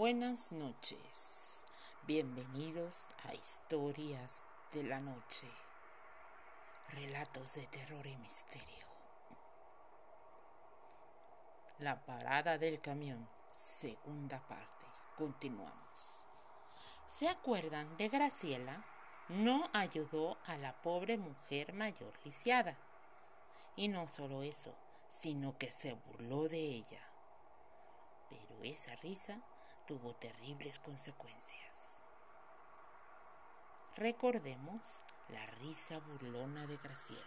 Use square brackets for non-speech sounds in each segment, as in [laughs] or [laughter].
Buenas noches, bienvenidos a Historias de la Noche, relatos de terror y misterio. La parada del camión, segunda parte, continuamos. ¿Se acuerdan de Graciela? No ayudó a la pobre mujer mayor lisiada. Y no solo eso, sino que se burló de ella. Pero esa risa tuvo terribles consecuencias. Recordemos la risa burlona de Graciela.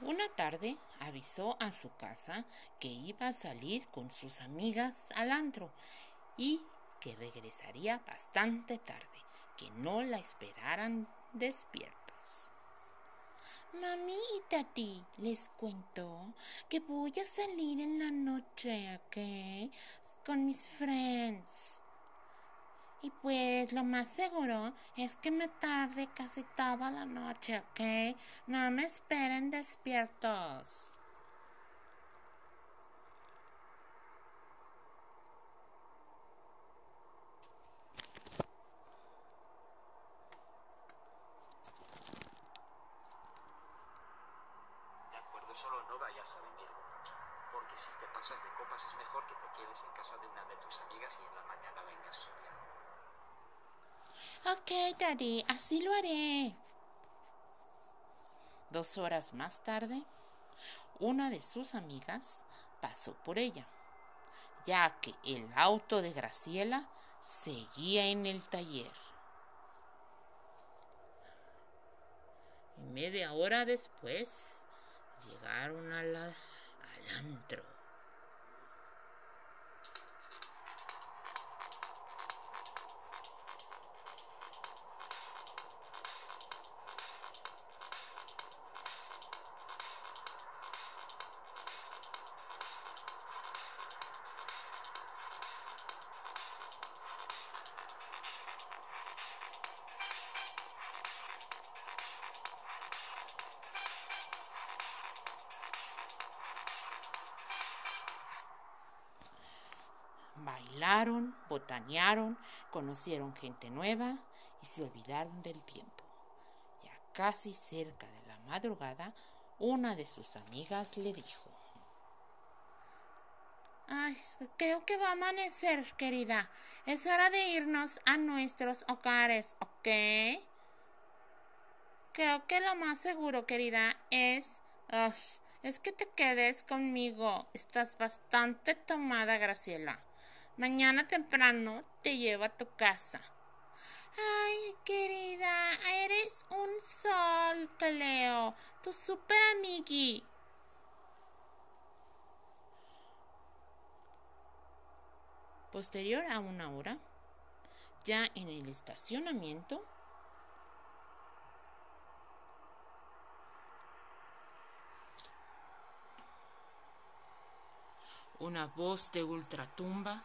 Una tarde avisó a su casa que iba a salir con sus amigas al antro y que regresaría bastante tarde, que no la esperaran despiertos. Mami y tati, les cuento que voy a salir en la noche, ¿ok? Con mis friends. Y pues lo más seguro es que me tarde casi toda la noche, ¿ok? No me esperen despiertos. De acuerdo, solo no vayas a venir borracha. Porque si te pasas de copas es mejor que te quedes en casa de una de tus amigas y en la mañana vengas sobria. Ok, Daddy, así lo haré. Dos horas más tarde, una de sus amigas pasó por ella, ya que el auto de Graciela seguía en el taller. Y media hora después llegaron a la- al antro. Botanearon, conocieron gente nueva y se olvidaron del tiempo. Ya casi cerca de la madrugada, una de sus amigas le dijo. Ay, creo que va a amanecer, querida. Es hora de irnos a nuestros hogares, ¿ok? Creo que lo más seguro, querida, es... Ugh, es que te quedes conmigo. Estás bastante tomada, Graciela. Mañana temprano te llevo a tu casa. Ay, querida, eres un sol, Cleo. Tu super amigui. Posterior a una hora, ya en el estacionamiento, una voz de ultratumba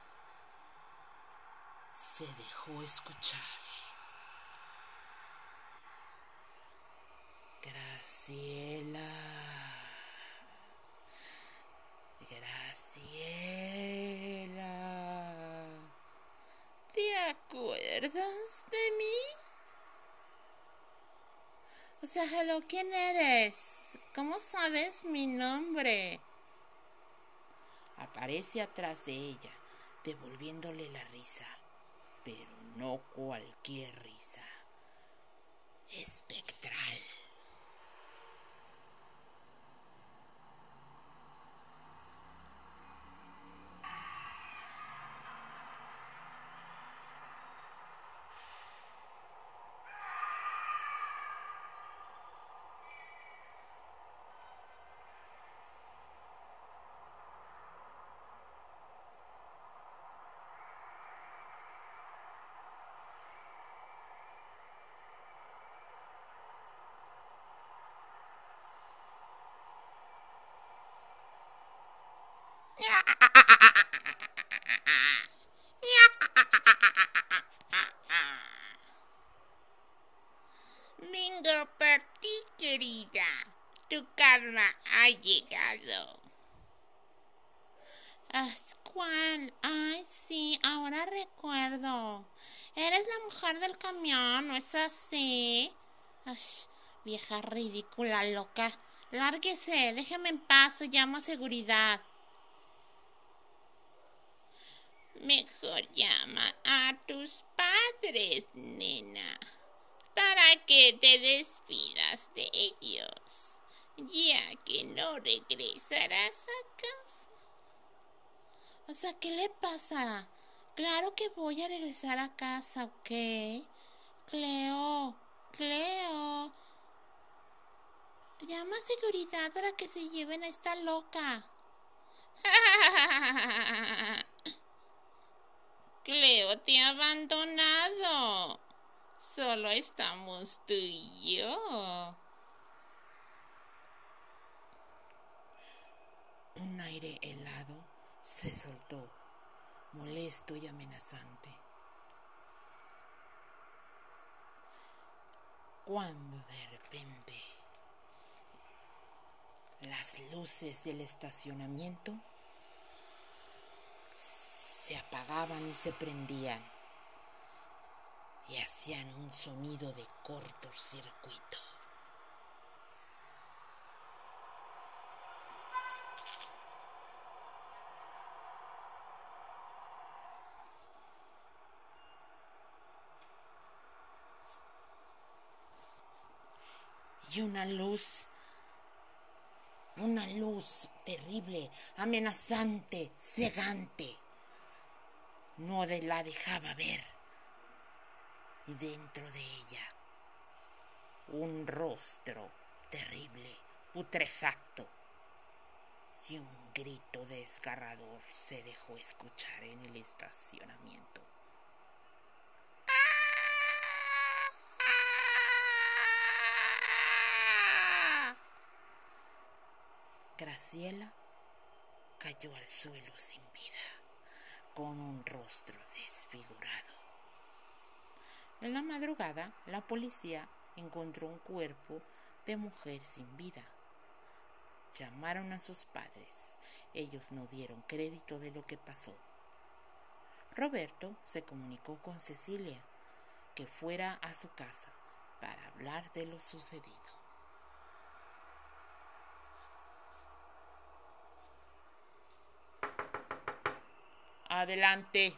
se dejó escuchar. Graciela. Graciela. ¿Te acuerdas de mí? O sea, hello, ¿quién eres? ¿Cómo sabes mi nombre? Aparece atrás de ella, devolviéndole la risa, pero no cualquier risa. Espectral. Llegado. ¿Cuál? Ay, sí, ahora recuerdo. Eres la mujer del camión, ¿no es así? Vieja ridícula, loca. Lárguese, déjeme en paz, llamo a seguridad. Mejor llama a tus padres, nena, para que te despidas de ellos, ya que no regresarás a casa. O sea, ¿qué le pasa? Claro que voy a regresar a casa, ¿ok? Cleo, Cleo. Llama a seguridad para que se lleven a esta loca. [laughs] Cleo te ha abandonado. Solo estamos tú y yo. Un aire helado se soltó, molesto y amenazante. Cuando de repente las luces del estacionamiento se apagaban y se prendían y hacían un sonido de cortocircuito. Una luz una luz terrible, amenazante, cegante no la dejaba ver. Y dentro de ella, un rostro terrible, putrefacto, y un grito desgarrador se dejó escuchar en el estacionamiento. Graciela cayó al suelo sin vida con un rostro desfigurado. En la madrugada, la policía encontró un cuerpo de mujer sin vida. Llamaron a sus padres. Ellos no dieron crédito de lo que pasó. Roberto se comunicó con Cecilia que fuera a su casa para hablar de lo sucedido. Adelante.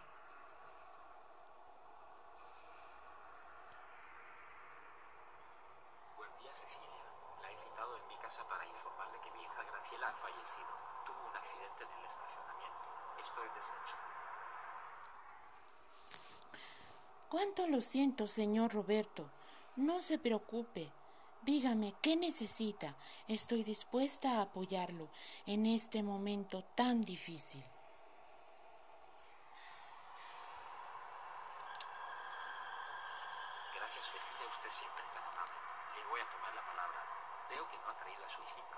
Buen día, Cecilia. La he citado en mi casa para informarle que mi hija Graciela ha fallecido. Tuvo un accidente en el estacionamiento. Estoy deshecho. Cuánto lo siento, señor Roberto. No se preocupe. Dígame, ¿qué necesita? Estoy dispuesta a apoyarlo en este momento tan difícil. siempre tan amable. Le voy a tomar la palabra. Veo que no ha traído a su hijita.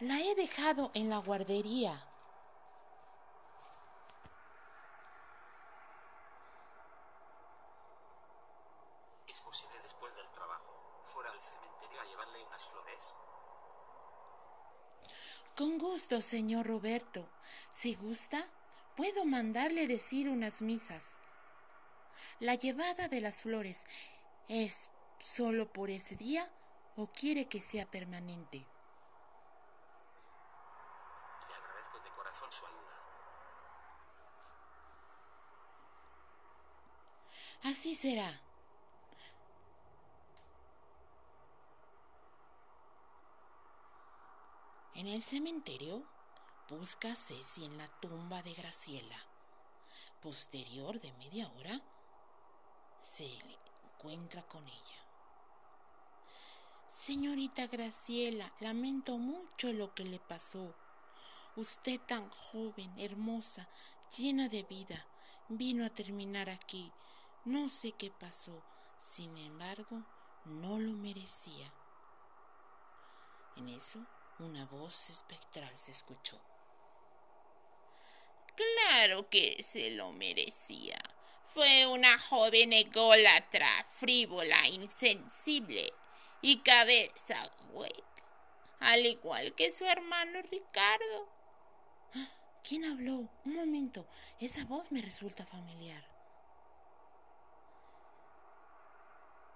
La he dejado en la guardería. ¿Es posible después del trabajo fuera al cementerio a llevarle unas flores? Con gusto, señor Roberto. Si gusta, puedo mandarle decir unas misas. La llevada de las flores es solo por ese día o quiere que sea permanente. Le su ayuda. Así será. En el cementerio Busca a Ceci en la tumba de Graciela. Posterior de media hora, se encuentra con ella. Señorita Graciela, lamento mucho lo que le pasó. Usted tan joven, hermosa, llena de vida, vino a terminar aquí. No sé qué pasó, sin embargo, no lo merecía. En eso, una voz espectral se escuchó. Claro que se lo merecía. fue una joven ególatra, frívola, insensible y cabeza hueca, al igual que su hermano Ricardo. ¿Quién habló? Un momento, esa voz me resulta familiar.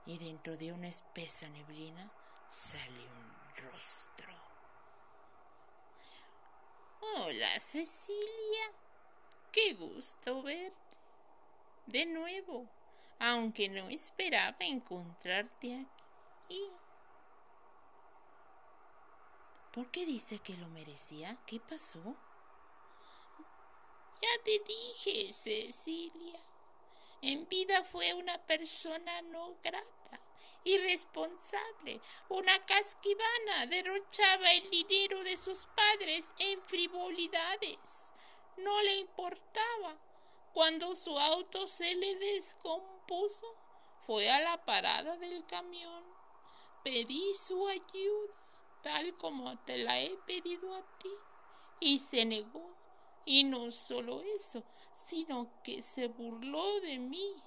Y dentro de una espesa neblina sale un rostro. Hola, Cecilia. Qué gusto verte de nuevo, aunque no esperaba encontrarte aquí. ¿Por qué dice que lo merecía? ¿Qué pasó? Ya te dije, Cecilia. En vida fue una persona no grata, irresponsable, una casquivana, derrochaba el dinero de sus padres en frivolidades. No le importaba cuando su auto se le descompuso, fue a la parada del camión. Pedí su ayuda, tal como te la he pedido a ti, y se negó. Y no solo eso, sino que se burló de mí.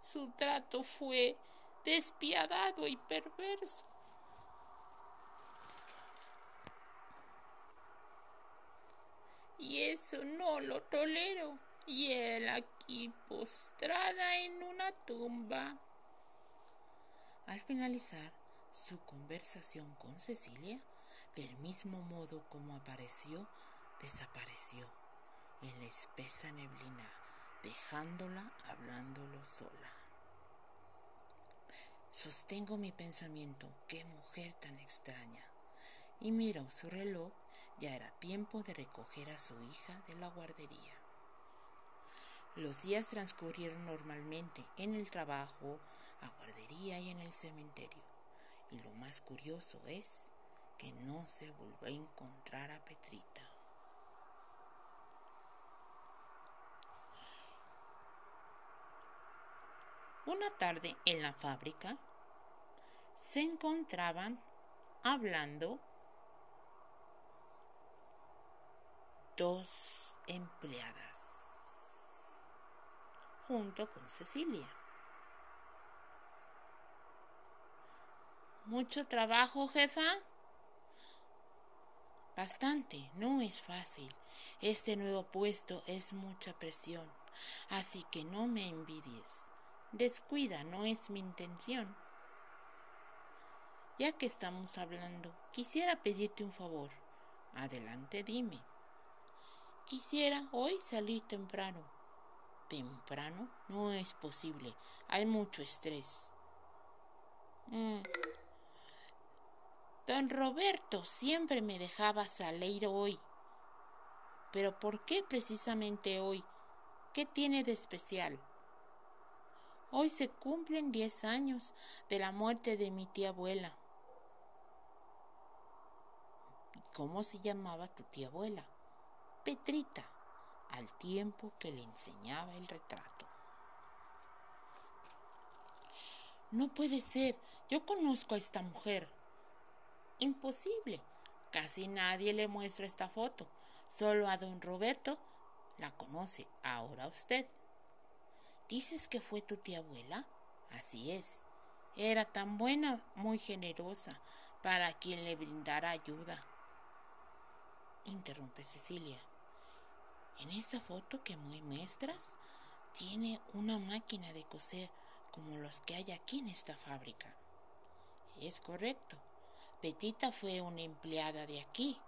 Su trato fue despiadado y perverso. Y eso no lo tolero y él aquí postrada en una tumba. Al finalizar su conversación con Cecilia, del mismo modo como apareció, desapareció en la espesa neblina, dejándola hablándolo sola. Sostengo mi pensamiento, qué mujer tan extraña. Y miro su reloj, ya era tiempo de recoger a su hija de la guardería. Los días transcurrieron normalmente en el trabajo, a guardería y en el cementerio. Y lo más curioso es que no se volvió a encontrar a Petrita. Una tarde en la fábrica se encontraban hablando dos empleadas junto con Cecilia. ¿Mucho trabajo, jefa? Bastante, no es fácil. Este nuevo puesto es mucha presión, así que no me envidies. Descuida, no es mi intención. Ya que estamos hablando, quisiera pedirte un favor. Adelante, dime. Quisiera hoy salir temprano temprano no es posible. Hay mucho estrés. Mm. Don Roberto siempre me dejaba salir hoy. Pero ¿por qué precisamente hoy? ¿Qué tiene de especial? Hoy se cumplen diez años de la muerte de mi tía abuela. ¿Cómo se llamaba tu tía abuela? Petrita al tiempo que le enseñaba el retrato. No puede ser, yo conozco a esta mujer. Imposible. Casi nadie le muestra esta foto. Solo a don Roberto la conoce. Ahora usted. ¿Dices que fue tu tía abuela? Así es. Era tan buena, muy generosa, para quien le brindara ayuda. Interrumpe Cecilia. En esta foto que me muestras, tiene una máquina de coser como los que hay aquí en esta fábrica. Es correcto. Petita fue una empleada de aquí,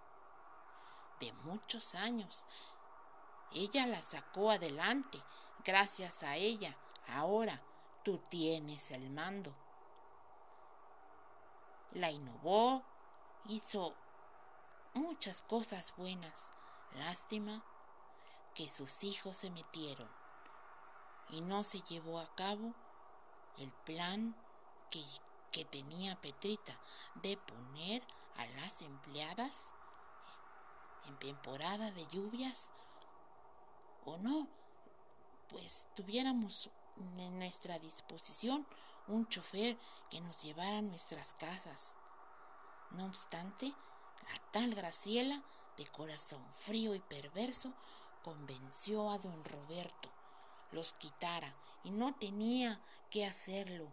de muchos años. Ella la sacó adelante. Gracias a ella, ahora tú tienes el mando. La innovó, hizo muchas cosas buenas. Lástima que sus hijos se metieron y no se llevó a cabo el plan que, que tenía Petrita de poner a las empleadas en temporada de lluvias o no, pues tuviéramos en nuestra disposición un chofer que nos llevara a nuestras casas. No obstante, la tal Graciela, de corazón frío y perverso, convenció a don Roberto los quitara y no tenía que hacerlo,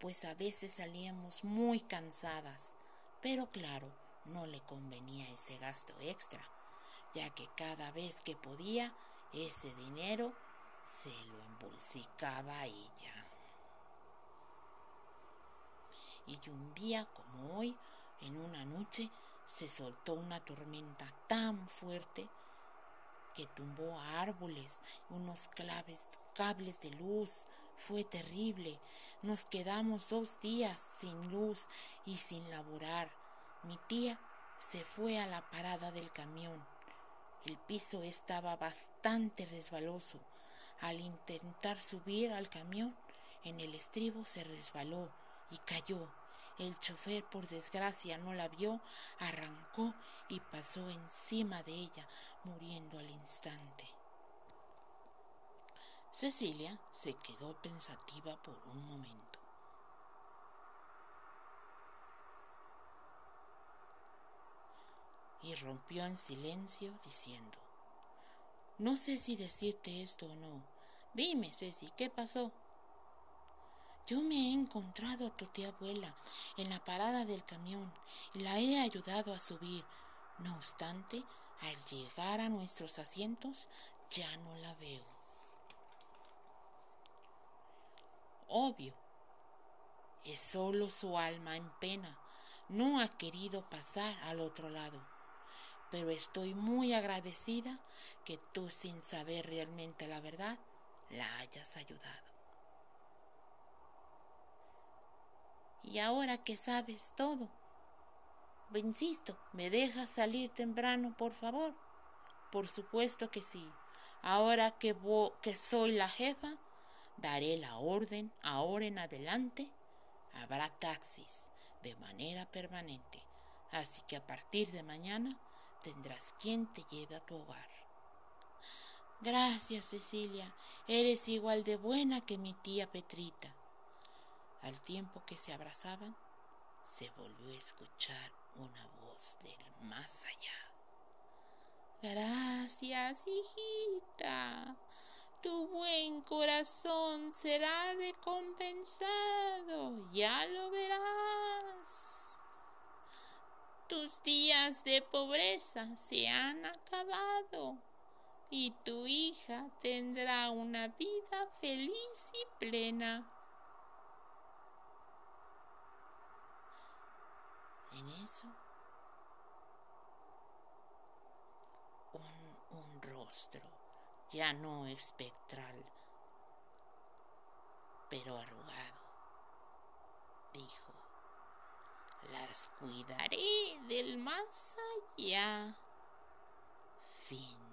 pues a veces salíamos muy cansadas. Pero claro, no le convenía ese gasto extra, ya que cada vez que podía, ese dinero se lo embolsicaba ella. Y un día como hoy, en una noche, se soltó una tormenta tan fuerte que tumbó a árboles, unos claves, cables de luz. Fue terrible. Nos quedamos dos días sin luz y sin laborar. Mi tía se fue a la parada del camión. El piso estaba bastante resbaloso. Al intentar subir al camión, en el estribo se resbaló y cayó. El chofer, por desgracia, no la vio, arrancó y pasó encima de ella, muriendo al instante. Cecilia se quedó pensativa por un momento. Y rompió en silencio diciendo, No sé si decirte esto o no. Dime, Ceci, ¿qué pasó? Yo me he encontrado a tu tía abuela en la parada del camión y la he ayudado a subir. No obstante, al llegar a nuestros asientos ya no la veo. Obvio, es solo su alma en pena. No ha querido pasar al otro lado. Pero estoy muy agradecida que tú, sin saber realmente la verdad, la hayas ayudado. Y ahora que sabes todo, insisto, ¿me dejas salir temprano, por favor? Por supuesto que sí. Ahora que, que soy la jefa, daré la orden ahora en adelante. Habrá taxis de manera permanente. Así que a partir de mañana tendrás quien te lleve a tu hogar. Gracias, Cecilia. Eres igual de buena que mi tía Petrita. Al tiempo que se abrazaban, se volvió a escuchar una voz del más allá. Gracias, hijita. Tu buen corazón será recompensado, ya lo verás. Tus días de pobreza se han acabado y tu hija tendrá una vida feliz y plena. en eso un, un rostro ya no espectral, pero arrugado, dijo, las cuidaré del más allá. Fin.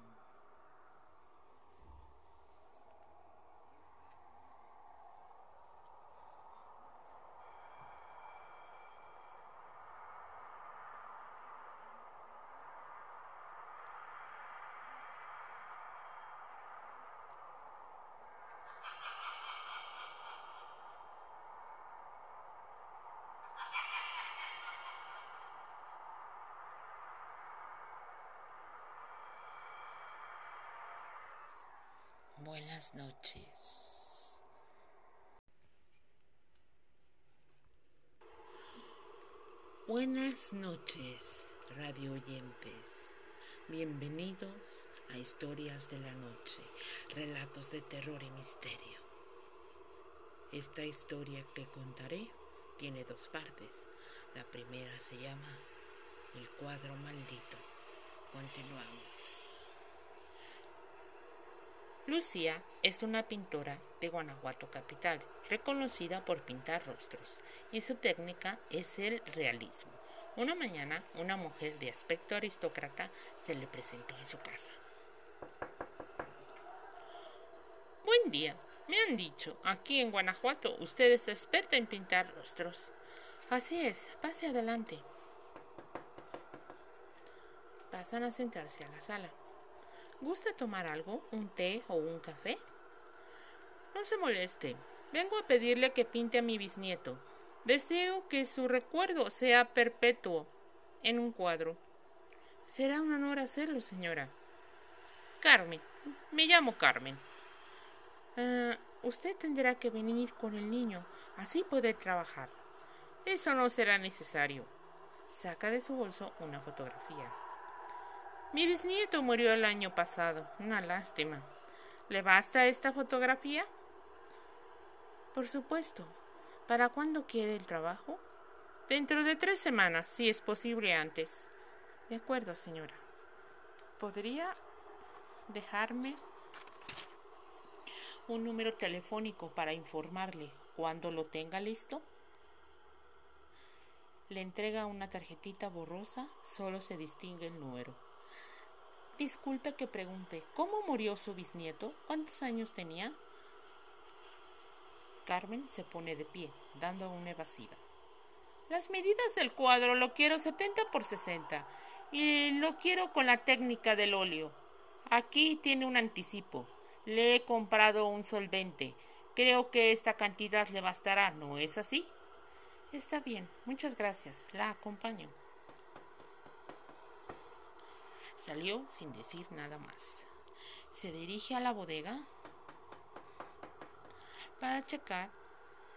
Buenas noches. Buenas noches, radio oyentes. Bienvenidos a Historias de la Noche, relatos de terror y misterio. Esta historia que contaré tiene dos partes. La primera se llama El cuadro maldito. Continuamos. Lucía es una pintora de Guanajuato capital, reconocida por pintar rostros, y su técnica es el realismo. Una mañana, una mujer de aspecto aristócrata se le presentó en su casa. Buen día, me han dicho, aquí en Guanajuato usted es experta en pintar rostros. Así es, pase adelante. Pasan a sentarse a la sala. ¿Gusta tomar algo? ¿Un té o un café? No se moleste. Vengo a pedirle que pinte a mi bisnieto. Deseo que su recuerdo sea perpetuo en un cuadro. Será un honor hacerlo, señora. Carmen. Me llamo Carmen. Ah, usted tendrá que venir con el niño, así puede trabajar. Eso no será necesario. Saca de su bolso una fotografía. Mi bisnieto murió el año pasado. Una lástima. ¿Le basta esta fotografía? Por supuesto. ¿Para cuándo quiere el trabajo? Dentro de tres semanas, si es posible antes. De acuerdo, señora. ¿Podría dejarme un número telefónico para informarle cuando lo tenga listo? Le entrega una tarjetita borrosa, solo se distingue el número. Disculpe que pregunte, ¿cómo murió su bisnieto? ¿Cuántos años tenía? Carmen se pone de pie, dando una evasiva. Las medidas del cuadro lo quiero 70 por 60 y lo quiero con la técnica del óleo. Aquí tiene un anticipo. Le he comprado un solvente. Creo que esta cantidad le bastará, ¿no es así? Está bien, muchas gracias. La acompaño. Salió sin decir nada más. Se dirige a la bodega para checar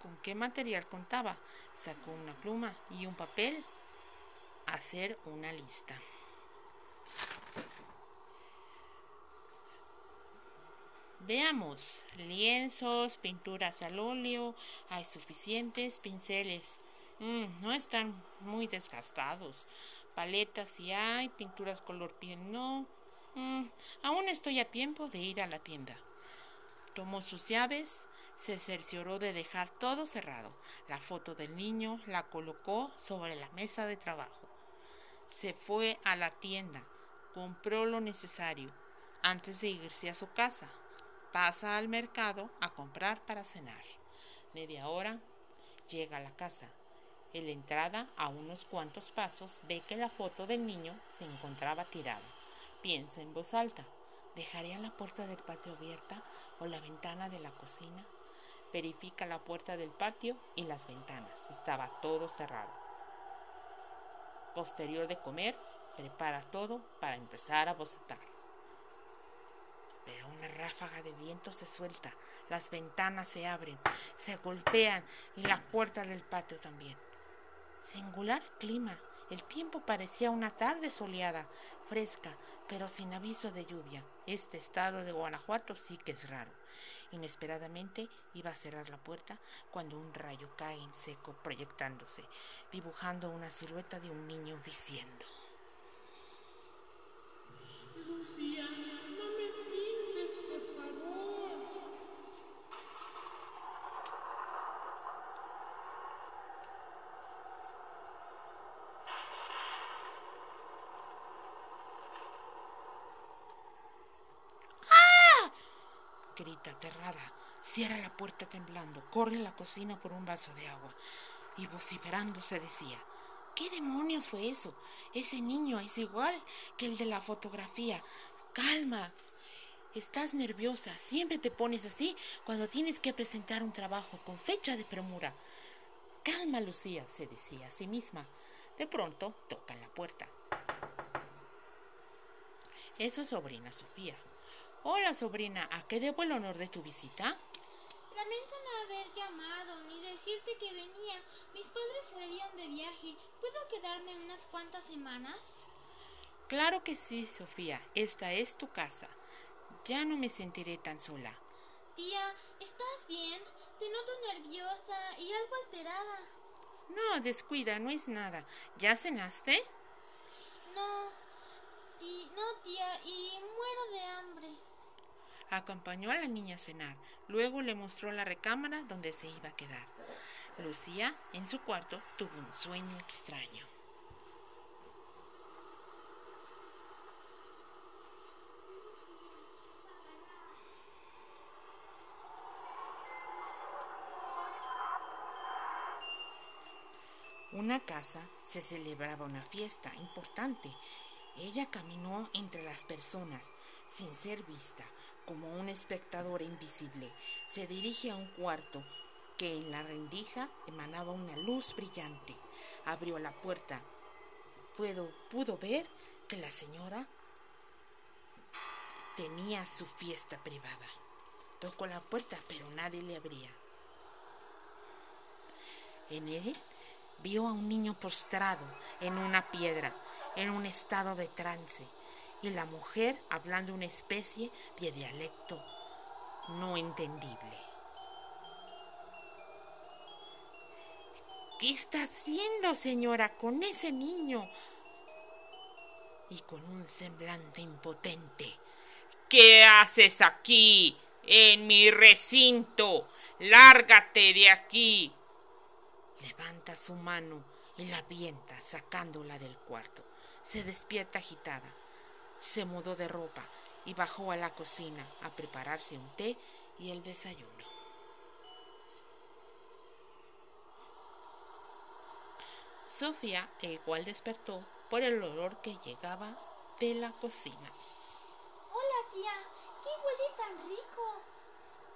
con qué material contaba. Sacó una pluma y un papel hacer una lista. Veamos, lienzos, pinturas al óleo, hay suficientes pinceles. Mm, no están muy desgastados. Paletas si hay, pinturas color piel no. Mm, aún estoy a tiempo de ir a la tienda. Tomó sus llaves, se cercioró de dejar todo cerrado. La foto del niño la colocó sobre la mesa de trabajo. Se fue a la tienda, compró lo necesario antes de irse a su casa pasa al mercado a comprar para cenar. Media hora, llega a la casa. En la entrada, a unos cuantos pasos, ve que la foto del niño se encontraba tirada. Piensa en voz alta. ¿Dejaría la puerta del patio abierta o la ventana de la cocina? Verifica la puerta del patio y las ventanas. Estaba todo cerrado. Posterior de comer, prepara todo para empezar a bocetar. Pero una ráfaga de viento se suelta, las ventanas se abren, se golpean y la puerta del patio también. Singular clima. El tiempo parecía una tarde soleada, fresca, pero sin aviso de lluvia. Este estado de Guanajuato sí que es raro. Inesperadamente iba a cerrar la puerta cuando un rayo cae en seco proyectándose, dibujando una silueta de un niño diciendo grita aterrada. Cierra la puerta temblando, corre a la cocina por un vaso de agua y vociferando se decía, ¿qué demonios fue eso? Ese niño es igual que el de la fotografía. Calma. Estás nerviosa, siempre te pones así cuando tienes que presentar un trabajo con fecha de premura. Calma, Lucía, se decía a sí misma. De pronto tocan la puerta. Es sobrina Sofía. Hola, sobrina, ¿a qué debo el honor de tu visita? Lamento no haber llamado ni decirte que venía. Mis padres salían de viaje. ¿Puedo quedarme unas cuantas semanas? Claro que sí, Sofía. Esta es tu casa. Ya no me sentiré tan sola. Tía, ¿estás bien? Te noto nerviosa y algo alterada. No, descuida, no es nada. ¿Ya cenaste? No, no, tía, y muero de hambre. Acompañó a la niña a cenar, luego le mostró la recámara donde se iba a quedar. Lucía, en su cuarto, tuvo un sueño extraño. Una casa se celebraba una fiesta importante ella caminó entre las personas sin ser vista, como un espectador invisible. Se dirige a un cuarto que en la rendija emanaba una luz brillante. Abrió la puerta. Pudo, pudo ver que la señora tenía su fiesta privada. Tocó la puerta, pero nadie le abría. En él vio a un niño postrado en una piedra, en un estado de trance, y la mujer hablando una especie de dialecto no entendible. ¿Qué está haciendo, señora, con ese niño? Y con un semblante impotente. ¿Qué haces aquí, en mi recinto? Lárgate de aquí. Levanta su mano y la avienta, sacándola del cuarto. Se despierta agitada. Se mudó de ropa y bajó a la cocina a prepararse un té y el desayuno. Sofía igual despertó por el olor que llegaba de la cocina. Hola tía, ¿qué huele tan rico?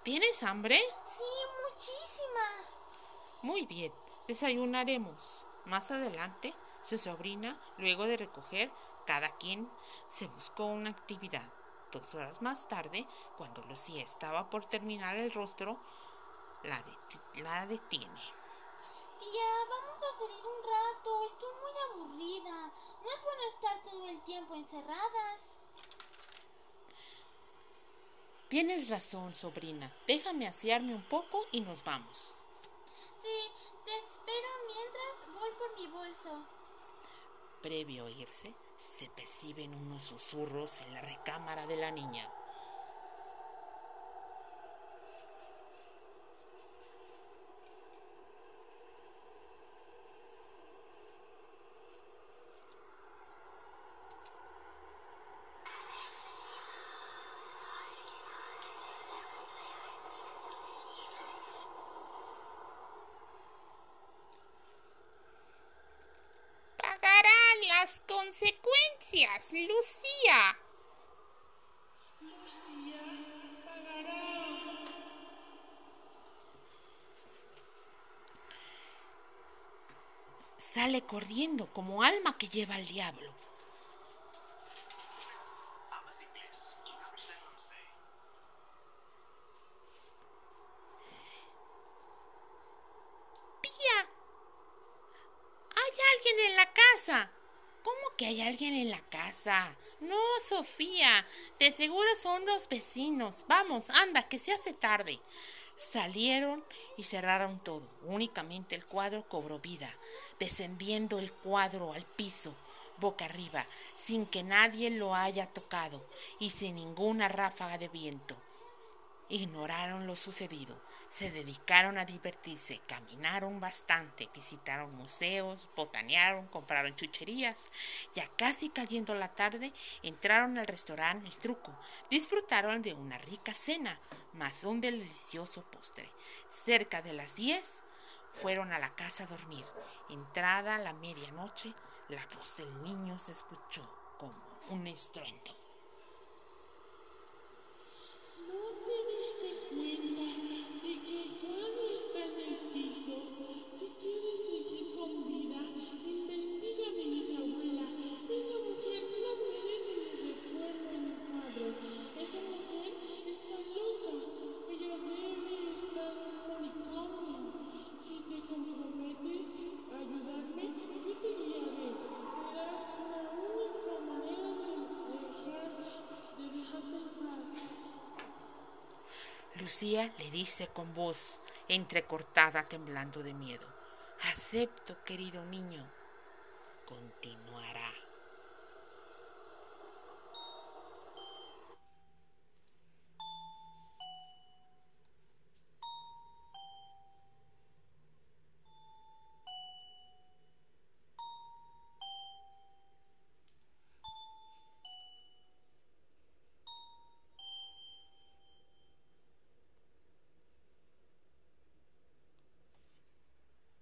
¿Tienes hambre? Sí, muchísima. Muy bien, desayunaremos. Más adelante, su sobrina, luego de recoger, cada quien se buscó una actividad. Dos horas más tarde, cuando Lucía estaba por terminar el rostro, la, la detiene. Tía, vamos a salir un rato. Estoy muy aburrida. No es bueno estar todo el tiempo encerradas. Tienes razón, sobrina. Déjame asearme un poco y nos vamos. Sí, te espero mientras voy por mi bolso. Previo a irse, se perciben unos susurros en la recámara de la niña. Pagarán las consecuencias, Lucía. Sale corriendo como alma que lleva al diablo. ¿Hablas inglés? Do you understand what I'm saying? Pía. Hay alguien en la casa. ¿Cómo que hay alguien en la No, Sofía. De seguro son los vecinos. Vamos, anda, que se hace tarde. Salieron y cerraron todo. Únicamente el cuadro cobró vida, descendiendo el cuadro al piso, boca arriba, sin que nadie lo haya tocado y sin ninguna ráfaga de viento. Ignoraron lo sucedido, se dedicaron a divertirse, caminaron bastante, visitaron museos, botanearon, compraron chucherías. Ya casi cayendo la tarde, entraron al restaurante El Truco, disfrutaron de una rica cena, más un delicioso postre. Cerca de las diez, fueron a la casa a dormir. Entrada la medianoche, la voz del niño se escuchó como un estruendo. ¿No Lucía le dice con voz entrecortada, temblando de miedo. Acepto, querido niño. Continuará.